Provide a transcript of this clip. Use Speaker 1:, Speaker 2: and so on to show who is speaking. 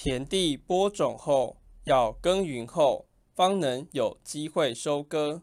Speaker 1: 田地播种后要耕耘后方能有机会收割。